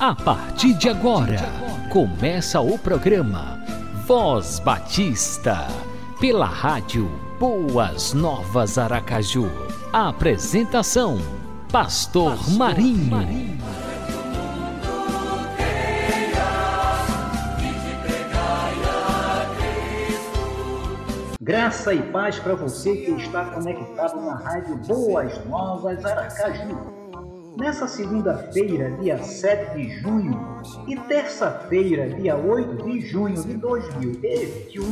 A partir de agora, começa o programa Voz Batista, pela rádio Boas Novas Aracaju. A apresentação: Pastor, Pastor Marinho. Marinho. Graça e paz para você que está conectado na rádio Boas Novas Aracaju. Nessa segunda-feira, dia 7 de junho, e terça-feira, dia 8 de junho de 2021,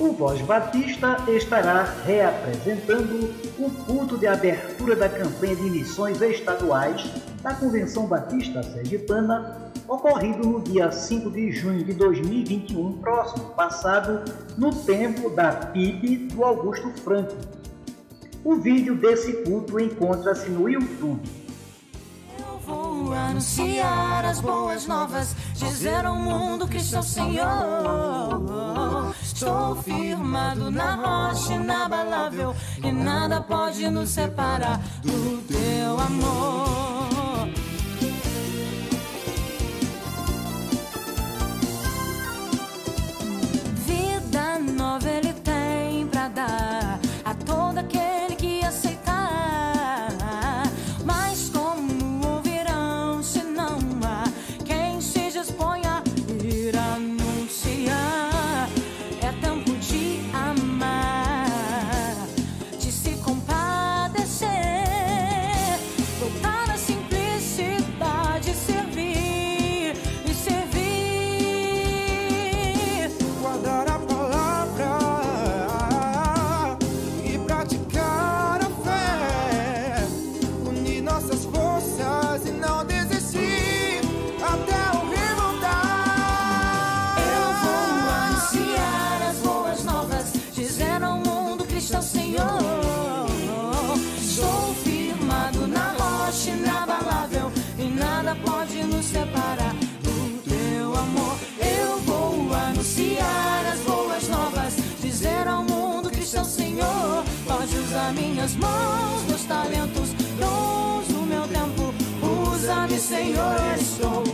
o Voz Batista estará reapresentando o culto de abertura da campanha de missões estaduais da Convenção Batista Sergipana, ocorrido no dia 5 de junho de 2021, próximo passado, no templo da PIB do Augusto Franco. O vídeo desse culto encontra-se no YouTube anunciar as boas novas, dizer ao mundo que sou Senhor. Estou firmado na rocha inabalável e nada pode nos separar do teu amor. Minhas mãos, meus talentos, dons do meu tempo. Usa-me, Senhor, estou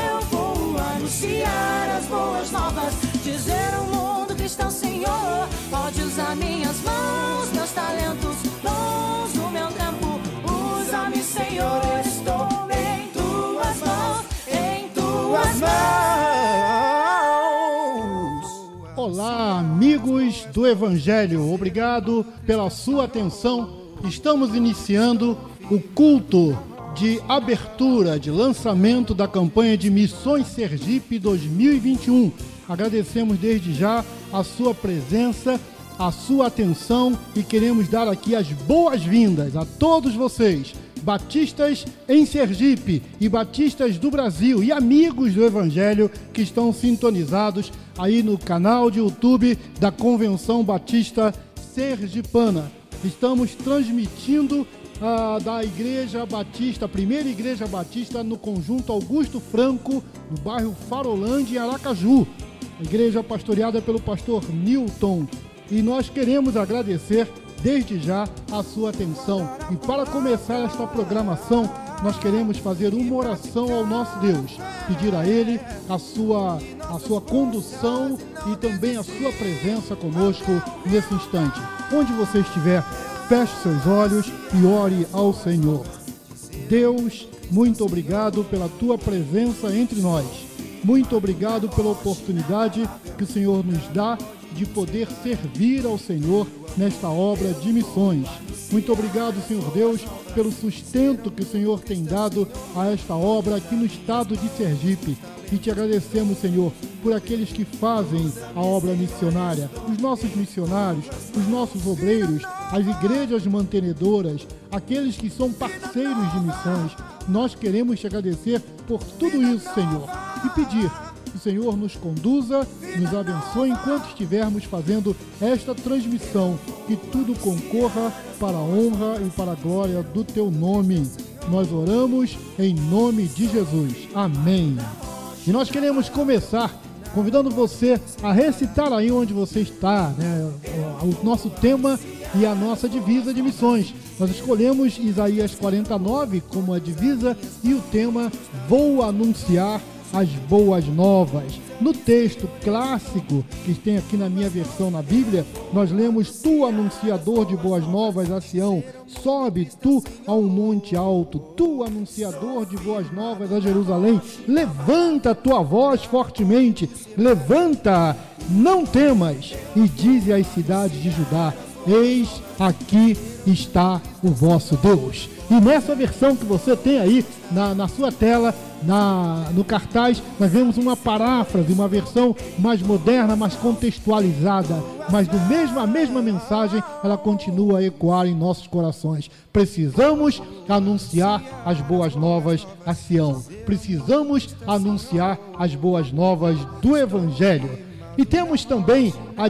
anunciar as boas novas, dizer ao mundo que está o Senhor. Pode usar minhas mãos, meus talentos, dons do meu tempo. Usa-me, Senhor, estou em tuas mãos, em tuas mãos. Olá, amigos do Evangelho, obrigado pela sua atenção. Estamos iniciando o culto de abertura, de lançamento da campanha de Missões Sergipe 2021. Agradecemos desde já a sua presença, a sua atenção e queremos dar aqui as boas-vindas a todos vocês batistas em Sergipe e batistas do Brasil e amigos do Evangelho que estão sintonizados aí no canal de YouTube da Convenção Batista Sergipana. Estamos transmitindo ah, da Igreja Batista, primeira Igreja Batista no conjunto Augusto Franco, no bairro Farolândia, em Aracaju. A igreja pastoreada pelo pastor Newton. E nós queremos agradecer desde já a sua atenção. E para começar esta programação, nós queremos fazer uma oração ao nosso Deus, pedir a Ele a sua, a sua condução e também a sua presença conosco nesse instante. Onde você estiver, feche seus olhos e ore ao Senhor. Deus, muito obrigado pela tua presença entre nós. Muito obrigado pela oportunidade que o Senhor nos dá de poder servir ao Senhor nesta obra de missões. Muito obrigado, Senhor Deus, pelo sustento que o Senhor tem dado a esta obra aqui no estado de Sergipe. E te agradecemos, Senhor, por aqueles que fazem a obra missionária, os nossos missionários, os nossos obreiros, as igrejas mantenedoras, aqueles que são parceiros de missões. Nós queremos te agradecer por tudo isso, Senhor, e pedir Senhor nos conduza, nos abençoe enquanto estivermos fazendo esta transmissão, que tudo concorra para a honra e para a glória do teu nome. Nós oramos em nome de Jesus. Amém. E nós queremos começar convidando você a recitar aí onde você está, né? O nosso tema e a nossa divisa de missões. Nós escolhemos Isaías 49 como a divisa e o tema Vou anunciar as boas novas. No texto clássico que tem aqui na minha versão na Bíblia, nós lemos: Tu, anunciador de boas novas a Sião, sobe tu a um monte alto, tu, anunciador de boas novas a Jerusalém, levanta tua voz fortemente, levanta, não temas, e dize às cidades de Judá: Eis aqui está o vosso Deus. E nessa versão que você tem aí na, na sua tela, na, no cartaz, nós vemos uma paráfrase, uma versão mais moderna, mais contextualizada, mas do mesmo, a mesma mensagem ela continua a ecoar em nossos corações. Precisamos anunciar as boas novas a Sião. Precisamos anunciar as boas novas do Evangelho. E temos também a,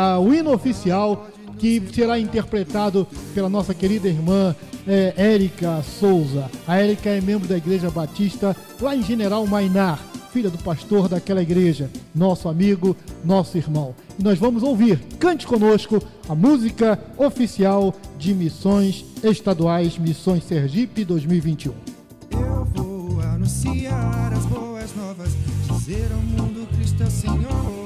a, o hino oficial que será interpretado pela nossa querida irmã é, Érica Souza. A Érica é membro da Igreja Batista lá em General Mainar, filha do pastor daquela igreja, nosso amigo, nosso irmão. E nós vamos ouvir, cante conosco, a música oficial de Missões Estaduais Missões Sergipe 2021. Eu vou anunciar as boas novas, dizer ao mundo Cristo é Senhor.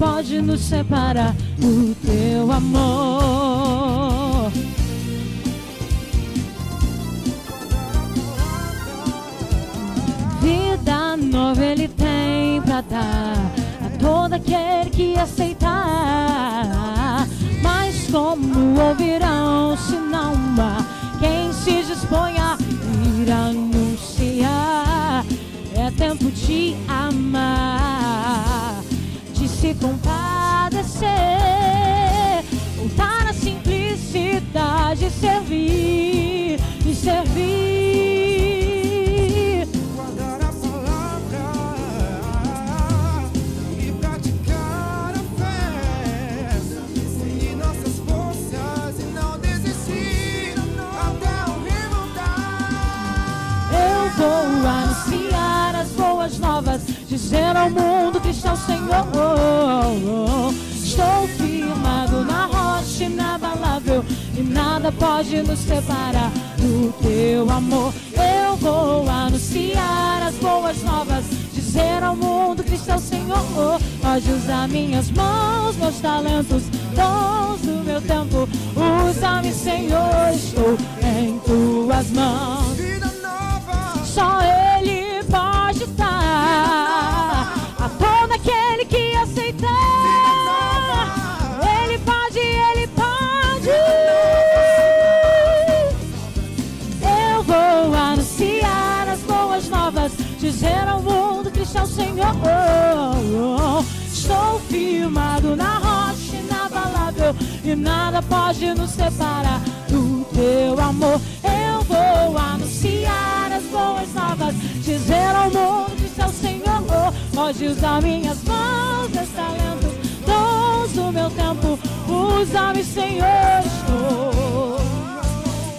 Pode nos separar do teu amor. Vida nova ele tem pra dar a todo aquele que aceitar. Mas como ouvirão se não há quem se disponha a ir anunciar? É tempo de amar compadecer, voltar à simplicidade, servir e servir. Dizer ao mundo que está o Senhor. Estou firmado na rocha inabalável e nada pode nos separar do teu amor. Eu vou anunciar as boas novas, dizer ao mundo que está o Senhor. Pode usar minhas mãos, meus talentos, dons do meu tempo. Usa-me, Senhor, estou em tuas mãos. Só Ele firmado na rocha inabalável e nada pode nos separar do teu amor. Eu vou anunciar as boas novas, dizer ao mundo que o Senhor. Pode usar minhas mãos, meus talentos, dons do meu tempo. Usa-me, Senhor, estou.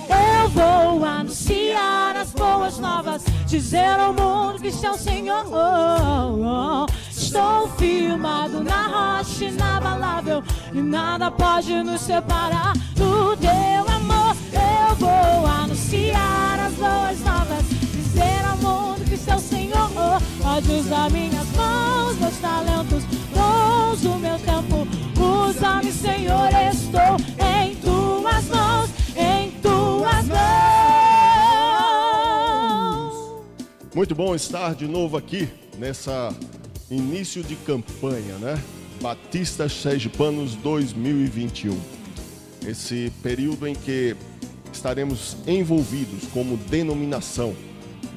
Eu vou anunciar as boas novas, dizer ao mundo que o Senhor. Estou firmado na rocha inabalável e nada pode nos separar do teu amor. Eu vou anunciar as boas novas, dizer ao mundo que seu Senhor pode usar minhas mãos, meus talentos, dons do meu tempo. Usa-me, Senhor, estou em tuas mãos, em tuas mãos. Muito bom estar de novo aqui nessa início de campanha, né? Batista Sergipanos 2021. Esse período em que estaremos envolvidos como denominação,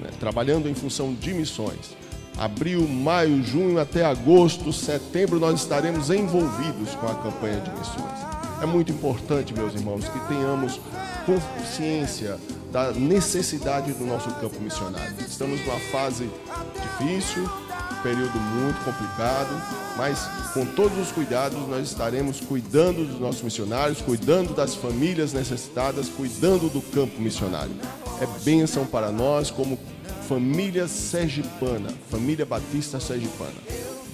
né? trabalhando em função de missões. Abril, maio, junho até agosto, setembro nós estaremos envolvidos com a campanha de missões. É muito importante, meus irmãos, que tenhamos consciência da necessidade do nosso campo missionário. Estamos numa fase difícil, período muito complicado, mas com todos os cuidados nós estaremos cuidando dos nossos missionários, cuidando das famílias necessitadas, cuidando do campo missionário. É bênção para nós como família sergipana, família Batista Sergipana.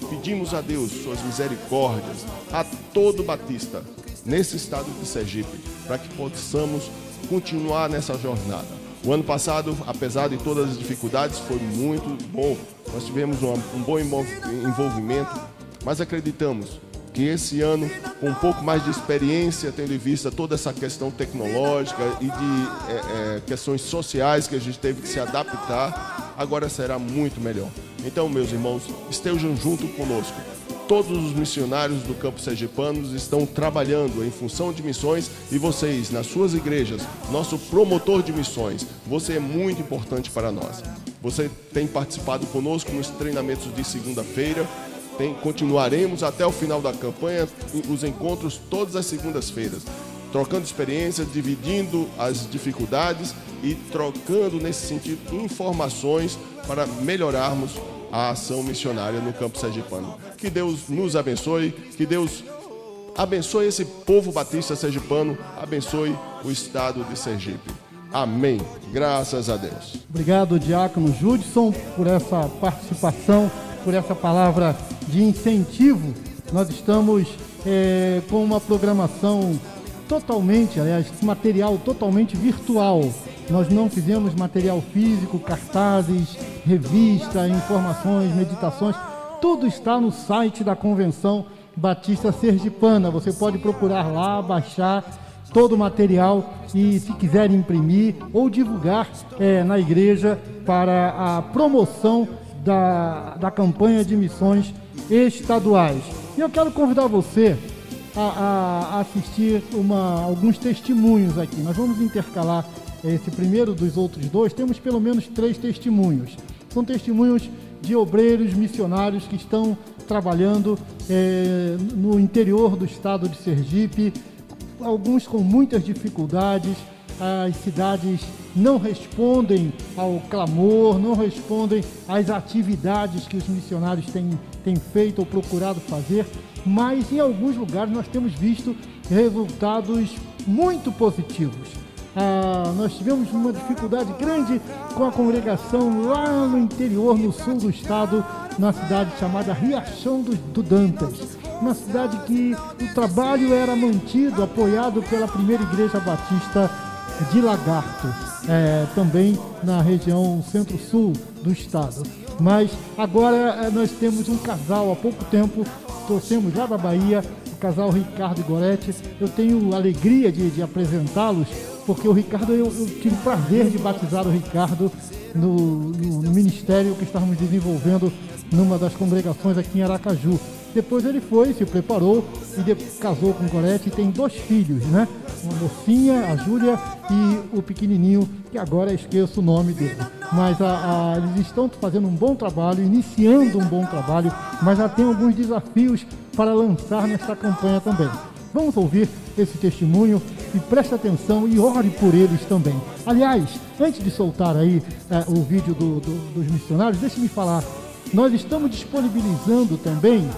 Pedimos a Deus suas misericórdias a todo Batista nesse estado de Sergipe, para que possamos continuar nessa jornada. O ano passado, apesar de todas as dificuldades, foi muito bom. Nós tivemos um, um bom envolvimento, mas acreditamos que esse ano, com um pouco mais de experiência, tendo em vista toda essa questão tecnológica e de é, é, questões sociais que a gente teve que se adaptar, agora será muito melhor. Então, meus irmãos, estejam junto conosco todos os missionários do campo sergipanos estão trabalhando em função de missões e vocês, nas suas igrejas, nosso promotor de missões, você é muito importante para nós. Você tem participado conosco nos treinamentos de segunda-feira, continuaremos até o final da campanha os encontros todas as segundas-feiras, trocando experiências, dividindo as dificuldades e trocando nesse sentido informações para melhorarmos a ação missionária no campo sergipano. Que Deus nos abençoe, que Deus abençoe esse povo batista sergipano, abençoe o estado de Sergipe. Amém. Graças a Deus. Obrigado, Diácono Judson, por essa participação, por essa palavra de incentivo. Nós estamos é, com uma programação totalmente, aliás, material totalmente virtual. Nós não fizemos material físico, cartazes, revista, informações, meditações. Tudo está no site da Convenção Batista Sergipana. Você pode procurar lá, baixar todo o material e, se quiser imprimir ou divulgar é, na igreja para a promoção da, da campanha de missões estaduais. E eu quero convidar você a, a assistir uma, alguns testemunhos aqui. Nós vamos intercalar esse primeiro dos outros dois. Temos pelo menos três testemunhos. São testemunhos de obreiros missionários que estão trabalhando é, no interior do estado de Sergipe, alguns com muitas dificuldades. As cidades não respondem ao clamor, não respondem às atividades que os missionários têm, têm feito ou procurado fazer, mas em alguns lugares nós temos visto resultados muito positivos. Ah, nós tivemos uma dificuldade grande com a congregação lá no interior, no sul do estado, na cidade chamada Riachão do, do Dantas. Uma cidade que o trabalho era mantido, apoiado pela primeira igreja batista de Lagarto, é, também na região centro-sul do estado. Mas agora é, nós temos um casal, há pouco tempo, trouxemos lá da Bahia, o casal Ricardo e Goretti. Eu tenho alegria de, de apresentá-los porque o Ricardo, eu, eu tive prazer de batizar o Ricardo no, no, no, ministério que estávamos desenvolvendo numa das congregações aqui em Aracaju. Depois ele foi, se preparou e de, casou com Gorete e tem dois filhos, né? Uma mocinha, a Júlia, e o pequenininho, que agora esqueço o nome dele. Mas a, a, eles estão fazendo um bom trabalho, iniciando um bom trabalho, mas já tem alguns desafios para lançar nesta campanha também. Vamos ouvir esse testemunho e preste atenção e ore por eles também. Aliás, antes de soltar aí é, o vídeo do, do, dos missionários, deixe-me falar. Nós estamos disponibilizando também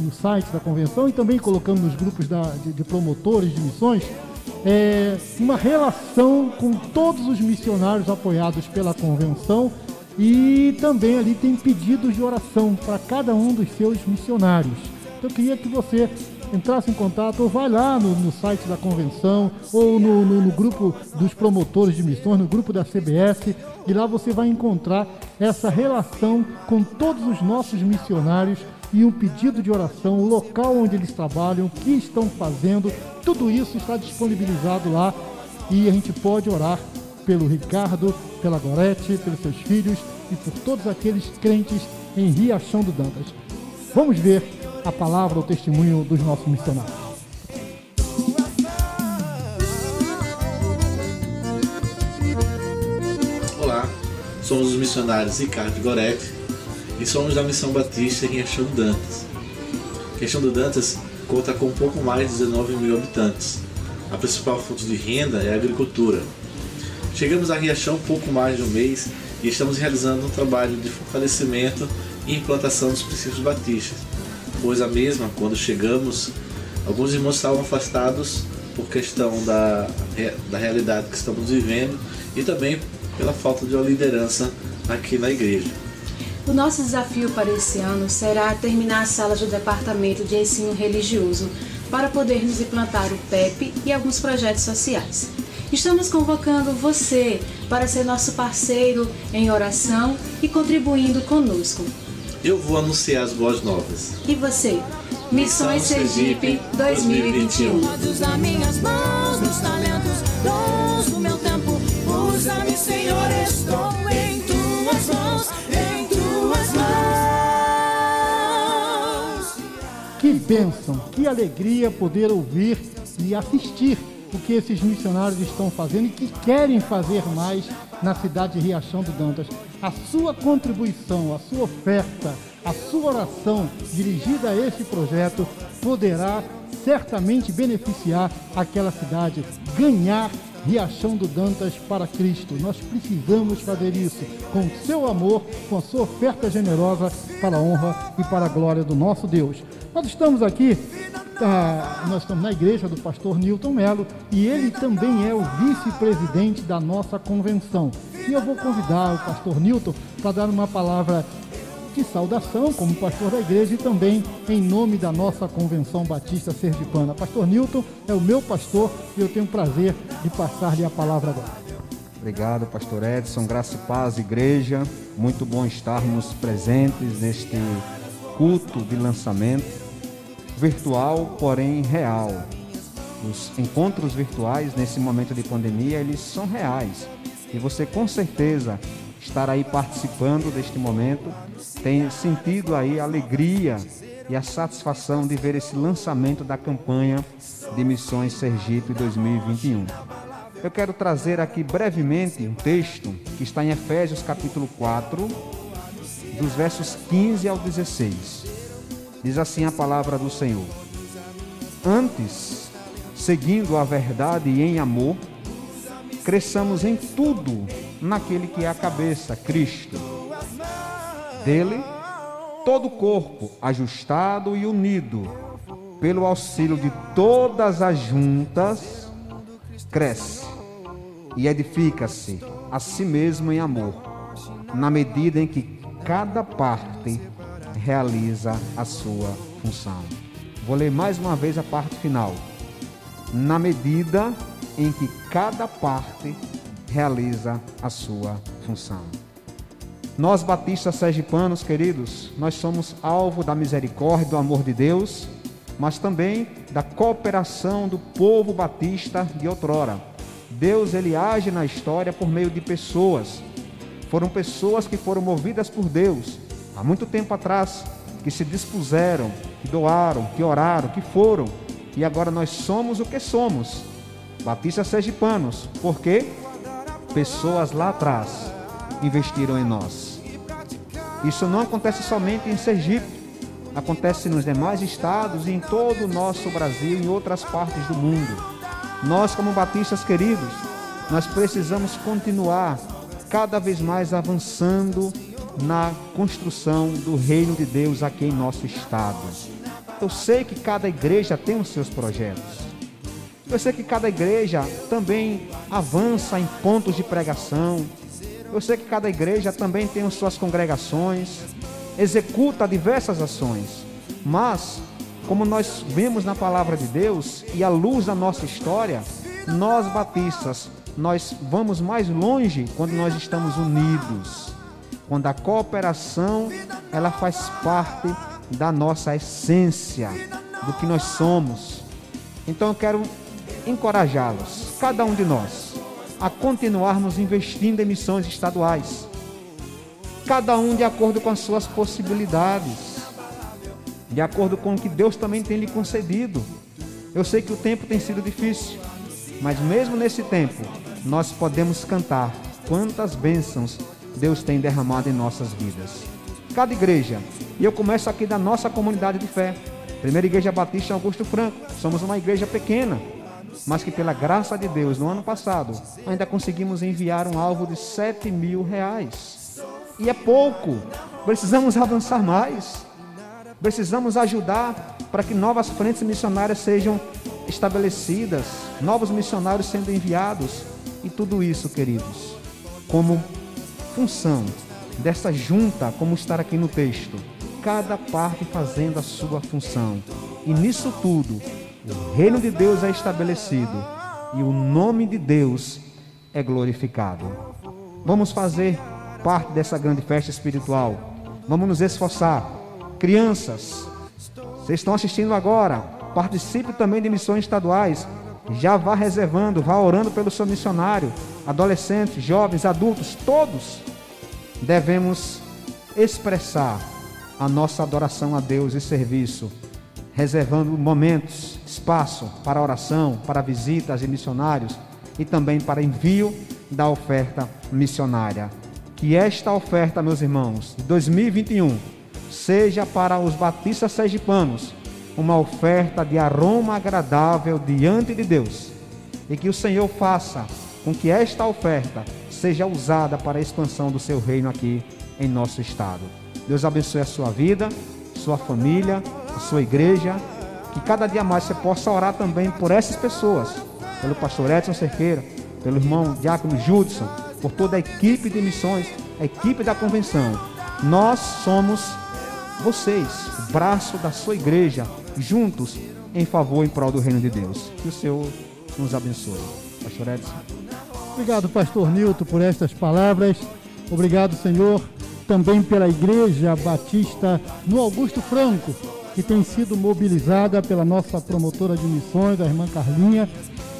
no site da convenção e também colocando nos grupos da, de, de, promotores de missões é, uma relação com todos os missionários apoiados pela convenção e também ali tem pedidos de oração para cada um dos seus missionários. Então eu queria que você entrasse em contato, ou vai lá no, no site da convenção, ou no, no, no, grupo dos promotores de missões, no grupo da CBS, e lá você vai encontrar essa relação com todos os nossos missionários e um pedido de oração, o local onde eles trabalham, o que estão fazendo, tudo isso está disponibilizado lá e a gente pode orar pelo Ricardo, pela Gorete, pelos seus filhos e por todos aqueles crentes em Riachão do Dantas. Vamos ver a palavra, o testemunho dos nossos missionários. Olá, somos os missionários Ricardo e Gorete e somos da Missão Batista em Riachão do Dantas. Riachão do Dantas conta com um pouco mais de 19 mil habitantes. A principal fonte de renda é a agricultura. Chegamos a Riachão pouco mais de um mês e estamos realizando um trabalho de fortalecimento e implantação dos princípios batistas, pois a mesma, quando chegamos, alguns irmãos estavam afastados por questão da, da realidade que estamos vivendo e também pela falta de uma liderança aqui na igreja. O nosso desafio para esse ano será terminar as salas do Departamento de Ensino Religioso para podermos implantar o PEP e alguns projetos sociais. Estamos convocando você para ser nosso parceiro em oração e contribuindo conosco. Eu vou anunciar as boas novas. E você? Missões Sergipe 2021. Usa minhas mãos, meus talentos, dons do meu tempo. Usa-me, Senhor, estou Que bênção, que alegria poder ouvir e assistir o que esses missionários estão fazendo e que querem fazer mais na cidade de Riachão do Dantas. A sua contribuição, a sua oferta, a sua oração dirigida a esse projeto poderá certamente beneficiar aquela cidade, ganhar Riachão do Dantas para Cristo. Nós precisamos fazer isso com o seu amor, com a sua oferta generosa para a honra e para a glória do nosso Deus. Nós estamos aqui ah, nós estamos na igreja do pastor Newton Melo e ele também é o vice-presidente da nossa convenção. E eu vou convidar o pastor Newton para dar uma palavra de saudação como pastor da igreja e também em nome da nossa convenção batista sergipana. Pastor Newton é o meu pastor e eu tenho o prazer de passar-lhe a palavra agora. Obrigado, pastor Edson. Graça e paz, igreja. Muito bom estarmos presentes neste culto de lançamento virtual, porém real. Os encontros virtuais nesse momento de pandemia, eles são reais. E você com certeza estar aí participando deste momento tem sentido aí a alegria e a satisfação de ver esse lançamento da campanha de Missões Sergipe 2021. Eu quero trazer aqui brevemente um texto que está em Efésios capítulo 4, dos versos 15 ao 16. Diz assim a palavra do Senhor: Antes, seguindo a verdade e em amor, cresçamos em tudo naquele que é a cabeça, Cristo. Dele, todo o corpo ajustado e unido, pelo auxílio de todas as juntas, cresce e edifica-se a si mesmo em amor, na medida em que cada parte realiza a sua função. Vou ler mais uma vez a parte final. Na medida em que cada parte realiza a sua função. Nós batistas sergipanos, queridos, nós somos alvo da misericórdia, do amor de Deus, mas também da cooperação do povo batista de outrora. Deus ele age na história por meio de pessoas. Foram pessoas que foram movidas por Deus há muito tempo atrás, que se dispuseram, que doaram, que oraram, que foram, e agora nós somos o que somos. Batistas Sergipanos, porque pessoas lá atrás investiram em nós. Isso não acontece somente em Sergipe, acontece nos demais estados e em todo o nosso Brasil e em outras partes do mundo. Nós, como batistas queridos, nós precisamos continuar cada vez mais avançando na construção do reino de Deus aqui em nosso estado. Eu sei que cada igreja tem os seus projetos. Eu sei que cada igreja também avança em pontos de pregação. Eu sei que cada igreja também tem as suas congregações, executa diversas ações. Mas, como nós vemos na palavra de Deus e à luz da nossa história, nós batistas, nós vamos mais longe quando nós estamos unidos quando a cooperação ela faz parte da nossa essência, do que nós somos. Então eu quero encorajá-los, cada um de nós, a continuarmos investindo em missões estaduais. Cada um de acordo com as suas possibilidades, de acordo com o que Deus também tem lhe concedido. Eu sei que o tempo tem sido difícil, mas mesmo nesse tempo, nós podemos cantar quantas bênçãos Deus tem derramado em nossas vidas. Cada igreja, e eu começo aqui da nossa comunidade de fé, Primeira Igreja Batista Augusto Franco, somos uma igreja pequena, mas que pela graça de Deus, no ano passado, ainda conseguimos enviar um alvo de 7 mil reais. E é pouco, precisamos avançar mais. Precisamos ajudar para que novas frentes missionárias sejam estabelecidas, novos missionários sendo enviados. E tudo isso, queridos, como função dessa junta, como está aqui no texto, cada parte fazendo a sua função. E nisso tudo, o reino de Deus é estabelecido e o nome de Deus é glorificado. Vamos fazer parte dessa grande festa espiritual. Vamos nos esforçar. Crianças, vocês estão assistindo agora, participe também de missões estaduais. Já vá reservando, vá orando pelo seu missionário. Adolescentes, jovens, adultos, todos devemos expressar a nossa adoração a Deus e serviço, reservando momentos, espaço para oração, para visitas e missionários e também para envio da oferta missionária. Que esta oferta, meus irmãos, de 2021 seja para os batistas sergipanos uma oferta de aroma agradável diante de Deus. E que o Senhor faça com que esta oferta seja usada para a expansão do seu reino aqui em nosso estado. Deus abençoe a sua vida, sua família, a sua igreja. Que cada dia mais você possa orar também por essas pessoas, pelo pastor Edson Cerqueira, pelo irmão Diácono Judson, por toda a equipe de missões, a equipe da convenção. Nós somos vocês, o braço da sua igreja, juntos em favor e em prol do reino de Deus. Que o Senhor nos abençoe. Pastor Edson. Obrigado, pastor Nilton, por estas palavras. Obrigado, Senhor, também pela Igreja Batista no Augusto Franco, que tem sido mobilizada pela nossa promotora de missões, a irmã Carlinha,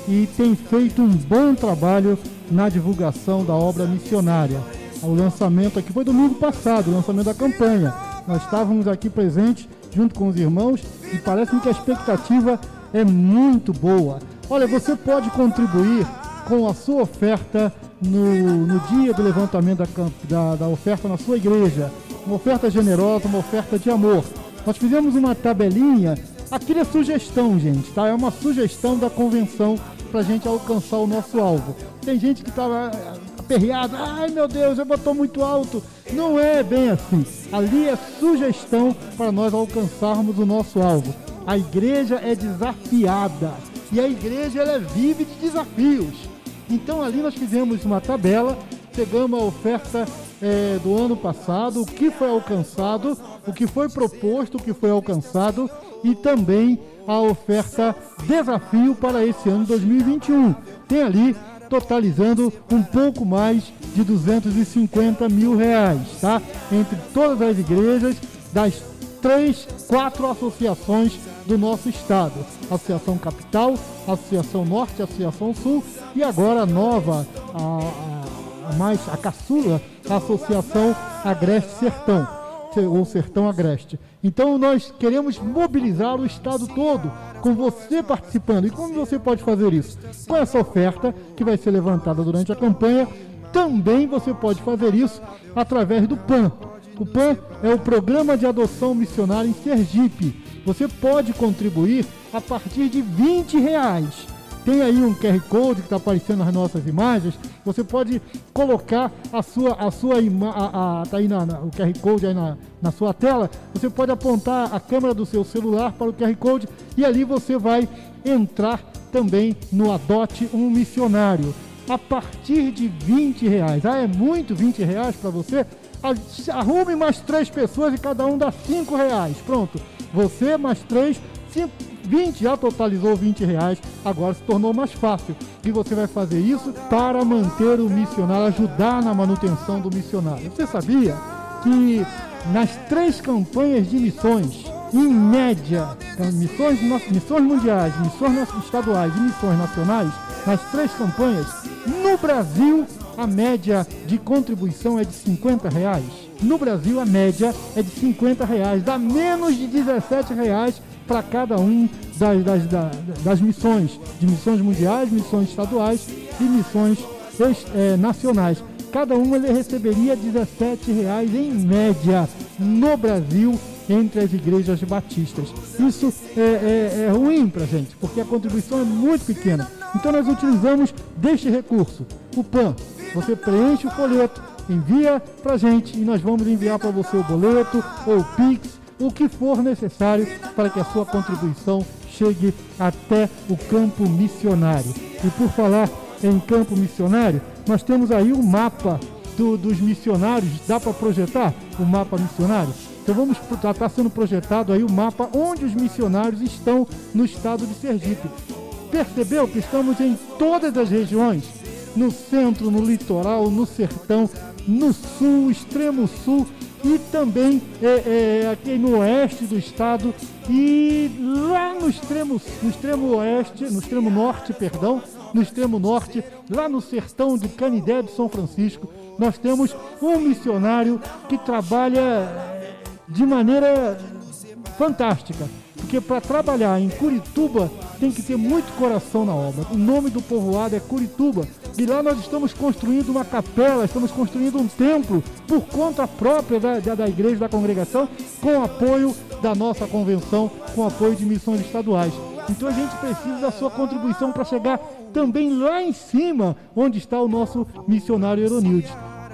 e tem feito um bom trabalho na divulgação da obra missionária. O lançamento aqui foi domingo passado, o lançamento da campanha. Nós estávamos aqui presentes junto com os irmãos e parece que a expectativa é muito boa. Olha, você pode contribuir com a sua oferta no, no dia do levantamento da, da, da oferta na sua igreja. Uma oferta generosa, uma oferta de amor. Nós fizemos uma tabelinha. Aqui é sugestão, gente, tá? É uma sugestão da convenção para a gente alcançar o nosso alvo. Tem gente que estava aperreada, ai meu Deus, eu botou muito alto. Não é bem assim. Ali é sugestão para nós alcançarmos o nosso alvo. A igreja é desafiada e a igreja ela vive de desafios. Então ali nós fizemos uma tabela, pegamos a oferta é, do ano passado, o que foi alcançado, o que foi proposto, o que foi alcançado e também a oferta desafio para esse ano 2021. Tem ali totalizando um pouco mais de 250 mil reais, tá? Entre todas as igrejas das três, quatro associações do nosso estado: Associação Capital, Associação Norte, Associação Sul e agora a nova, a, a, a mais a caçula, a Associação Agreste Sertão ou Sertão Agreste. Então nós queremos mobilizar o estado todo, com você participando. E como você pode fazer isso? Com essa oferta que vai ser levantada durante a campanha, também você pode fazer isso através do PAN. O PAN é o Programa de Adoção Missionária em Sergipe. Você pode contribuir a partir de 20 reais. Tem aí um QR Code que está aparecendo nas nossas imagens. Você pode colocar a sua, a sua imagem, tá aí na, na, o QR Code aí na, na sua tela. Você pode apontar a câmera do seu celular para o QR Code e ali você vai entrar também no Adote um Missionário. A partir de 20 reais. Ah, é muito 20 reais para você? Arrume mais três pessoas e cada um dá 5 reais. Pronto. Você mais três, 5 20 já totalizou 20 reais, agora se tornou mais fácil. E você vai fazer isso para manter o missionário, ajudar na manutenção do missionário. Você sabia que nas três campanhas de missões, em média, então, missões, missões mundiais, missões estaduais e missões nacionais, nas três campanhas, No Brasil, a média de contribuição é de 50 reais. No Brasil, a média é de 50 reais. Dá menos de 17 reais para cada um das, das, das, das, missões, de missões mundiais, missões estaduais e missões é, nacionais. Cada uma ele receberia 17 reais em média no Brasil entre as igrejas batistas. Isso é, é, é ruim para a gente, porque a contribuição é muito pequena. Então nós utilizamos deste recurso, o PAN. Você preenche o folheto, envia para a gente e nós vamos enviar para você o boleto ou o Pix, o que for necessário para que a sua contribuição chegue até o campo missionário. E por falar em campo missionário, nós temos aí o mapa do, dos missionários. Dá para projetar o mapa missionário? Então vamos está tá sendo projetado aí o mapa onde os missionários estão no estado de Sergipe. Percebeu que estamos em todas as regiões? No centro, no litoral, no sertão, no sul, extremo sul e também é, é, aqui no oeste do estado e lá no extremo, no extremo oeste, no extremo norte, perdão, no extremo norte, lá no sertão de Canidé de São Francisco, nós temos um missionário que trabalha de maneira fantástica. Porque para trabalhar em Curituba tem que ter muito coração na obra. O nome do povoado é Curituba. E lá nós estamos construindo uma capela, estamos construindo um templo por conta própria da, da, da igreja, da congregação, com apoio da nossa convenção, com apoio de missões estaduais. Então a gente precisa da sua contribuição para chegar também lá em cima, onde está o nosso missionário Eronildes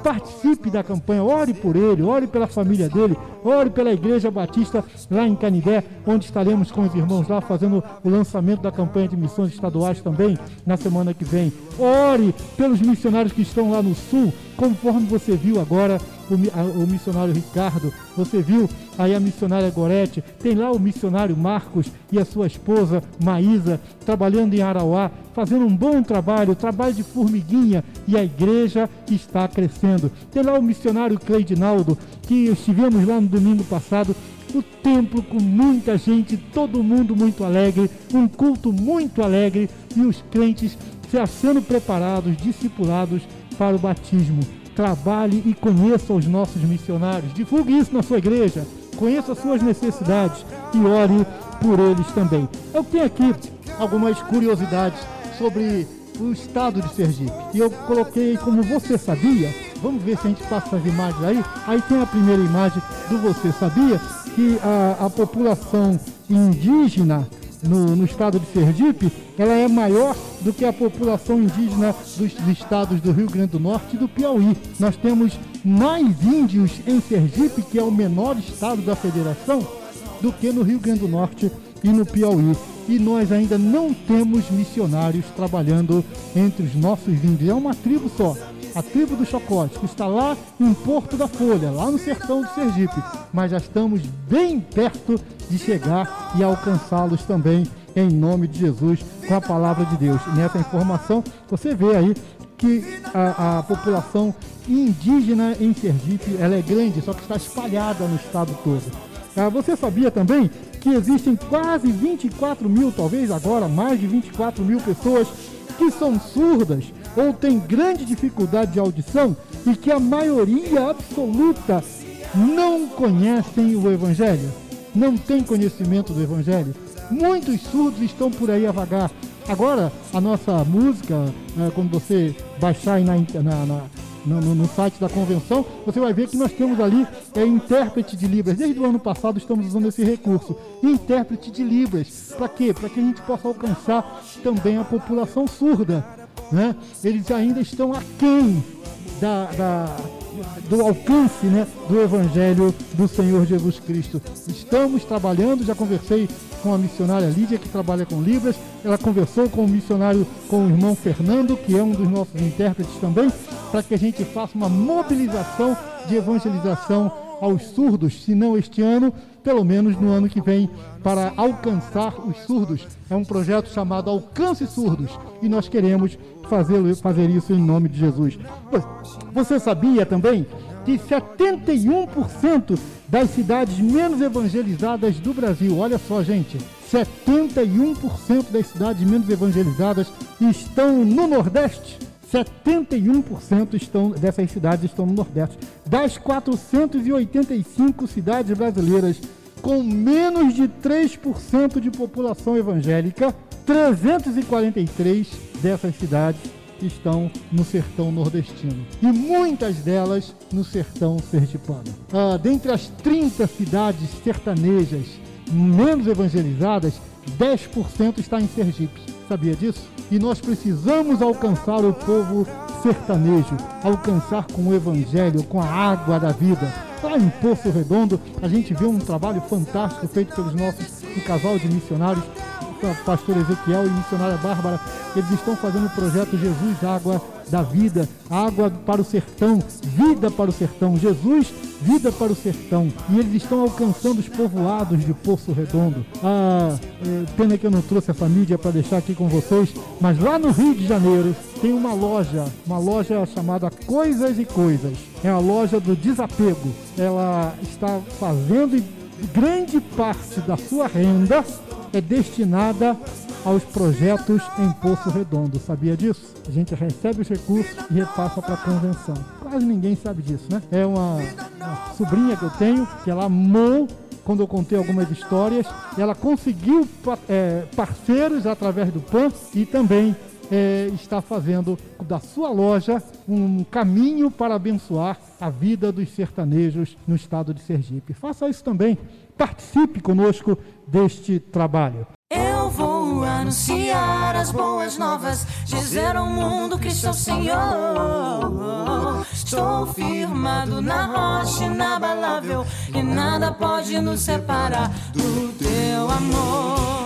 participe da campanha, ore por ele, ore pela família dele, ore pela Igreja Batista lá em Canidé, onde estaremos com os irmãos lá fazendo o lançamento da campanha de missões estaduais também na semana que vem. Ore pelos missionários que estão lá no sul, conforme você viu agora o, a, o missionário Ricardo, você viu aí a missionária Gorete, tem lá o missionário Marcos e a sua esposa Maísa trabalhando em Arauá, fazendo um bom trabalho, trabalho de formiguinha e a igreja está crescendo. Tem lá o missionário Cleidinaldo, que estivemos lá no domingo passado, o templo com muita gente, todo mundo muito alegre, um culto muito alegre e os crentes se achando preparados, discipulados para o batismo. Trabalhe e conheça os nossos missionários, divulgue isso na sua igreja, conheça as suas necessidades e ore por eles também. Eu tenho aqui algumas curiosidades sobre o estado de Sergipe. E eu coloquei como você sabia. Vamos ver se a gente passa as imagens aí. Aí tem a primeira imagem do você sabia que a, a população indígena no, no, estado de Sergipe, ela é maior do que a população indígena dos, dos, estados do Rio Grande do Norte e do Piauí. Nós temos mais índios em Sergipe, que é o menor estado da federação, do que no Rio Grande do Norte e no Piauí e nós ainda não temos missionários trabalhando entre os nossos índios. É uma tribo só, a tribo do Chocote, que está lá em Porto da Folha, lá no sertão de Sergipe. Mas já estamos bem perto de chegar e alcançá-los também em nome de Jesus com a palavra de Deus. nessa informação você vê aí que a, a, população indígena em Sergipe ela é grande, só que está espalhada no estado todo. Ah, você sabia também que existem quase 24 mil, talvez agora mais de 24 mil pessoas que são surdas ou têm grande dificuldade de audição e que a maioria absoluta não conhecem o Evangelho, não tem conhecimento do Evangelho. Muitos surdos estão por aí a vagar. Agora, a nossa música, né, quando você baixar aí na, na, na no, no, site da convenção, você vai ver que nós temos ali é, intérprete de Libras. Desde o ano passado estamos usando esse recurso. Intérprete de Libras. Para quê? Para que a gente possa alcançar também a população surda. Né? Eles ainda estão aquém da, da, do alcance né, do Evangelho do Senhor Jesus Cristo. Estamos trabalhando, já conversei com a missionária Lídia, que trabalha com Libras, ela conversou com o missionário, com o irmão Fernando, que é um dos nossos intérpretes também, para que a gente faça uma mobilização de evangelização aos surdos, se não este ano, pelo menos no ano que vem, para alcançar os surdos. É um projeto chamado Alcance Surdos e nós queremos fazer, fazer isso em nome de Jesus. Você sabia também que 71% das cidades menos evangelizadas do Brasil, olha só, gente, 71% das cidades menos evangelizadas estão no Nordeste? 71% estão, dessas cidades estão no Nordeste. Das 485 cidades brasileiras com menos de 3% de população evangélica, 343 dessas cidades estão no sertão nordestino e muitas delas no sertão sergipano. Ah, dentre as 30 cidades sertanejas menos evangelizadas, 10% está em Sergipe. Sabia disso? E nós precisamos alcançar o povo sertanejo, alcançar com o evangelho, com a água da vida. Lá em Poço Redondo, a gente vê um trabalho fantástico feito pelos nossos um casal de missionários, pastor Ezequiel e a missionária Bárbara. Eles estão fazendo o projeto Jesus Água da Vida, água para o sertão, vida para o sertão. Jesus Vida para o Sertão. E eles estão alcançando os povoados de Poço Redondo. Ah, é, pena que eu não trouxe essa mídia para deixar aqui com vocês, mas lá no Rio de Janeiro tem uma loja, uma loja chamada Coisas e Coisas. É a loja do desapego. Ela está fazendo grande parte da sua renda é destinada aos projetos em Poço Redondo. Sabia disso? A gente recebe os recursos e repassa para a convenção. Quase ninguém sabe disso, né? É uma, uma sobrinha que eu tenho que ela amou quando eu contei algumas histórias. Ela conseguiu é, parceiros através do PAN e também é, está fazendo da sua loja um caminho para abençoar a vida dos sertanejos no estado de Sergipe. Faça isso também. Participe conosco deste trabalho. Eu vou anunciar as boas novas, dizer ao mundo que sou Senhor. Estou firmado na rocha inabalável e nada pode nos separar do teu amor.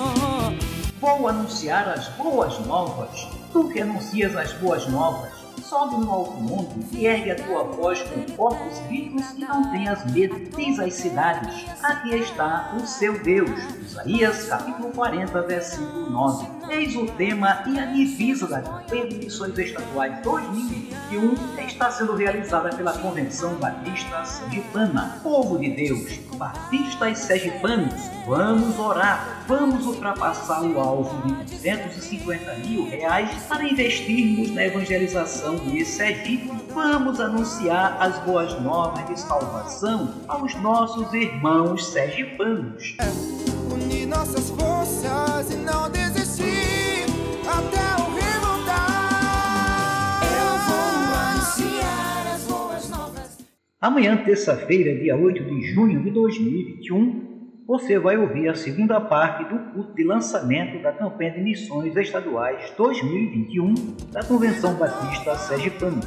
Vou anunciar as boas novas. Tu que anuncias as boas novas sobe no alto mundo e ergue a tua voz com corpos ricos e não tenhas medo. Diz às cidades: Aqui está o seu Deus. Isaías capítulo 40, versículo 9. Eis o tema e a divisa da campanha de missões estaduais 2021 está sendo realizada pela Convenção Batista Sergipana. Povo de Deus, batistas sergipanos, vamos orar, vamos ultrapassar o alvo de 250 mil reais para investirmos na evangelização de Sergipe. Vamos anunciar as boas novas de salvação aos nossos irmãos sergipanos. Unir nossas forças e não desistir até o revoltar. Eu vou anunciar as boas novas. Amanhã, terça-feira, dia 8 de junho de 2021, você vai ouvir a segunda parte do culto de lançamento da campanha de missões estaduais 2021 da Convenção Batista Sergipana.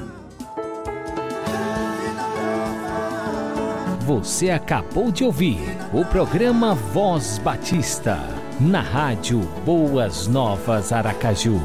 Você acabou de ouvir o programa Voz Batista, na rádio Boas Novas Aracaju.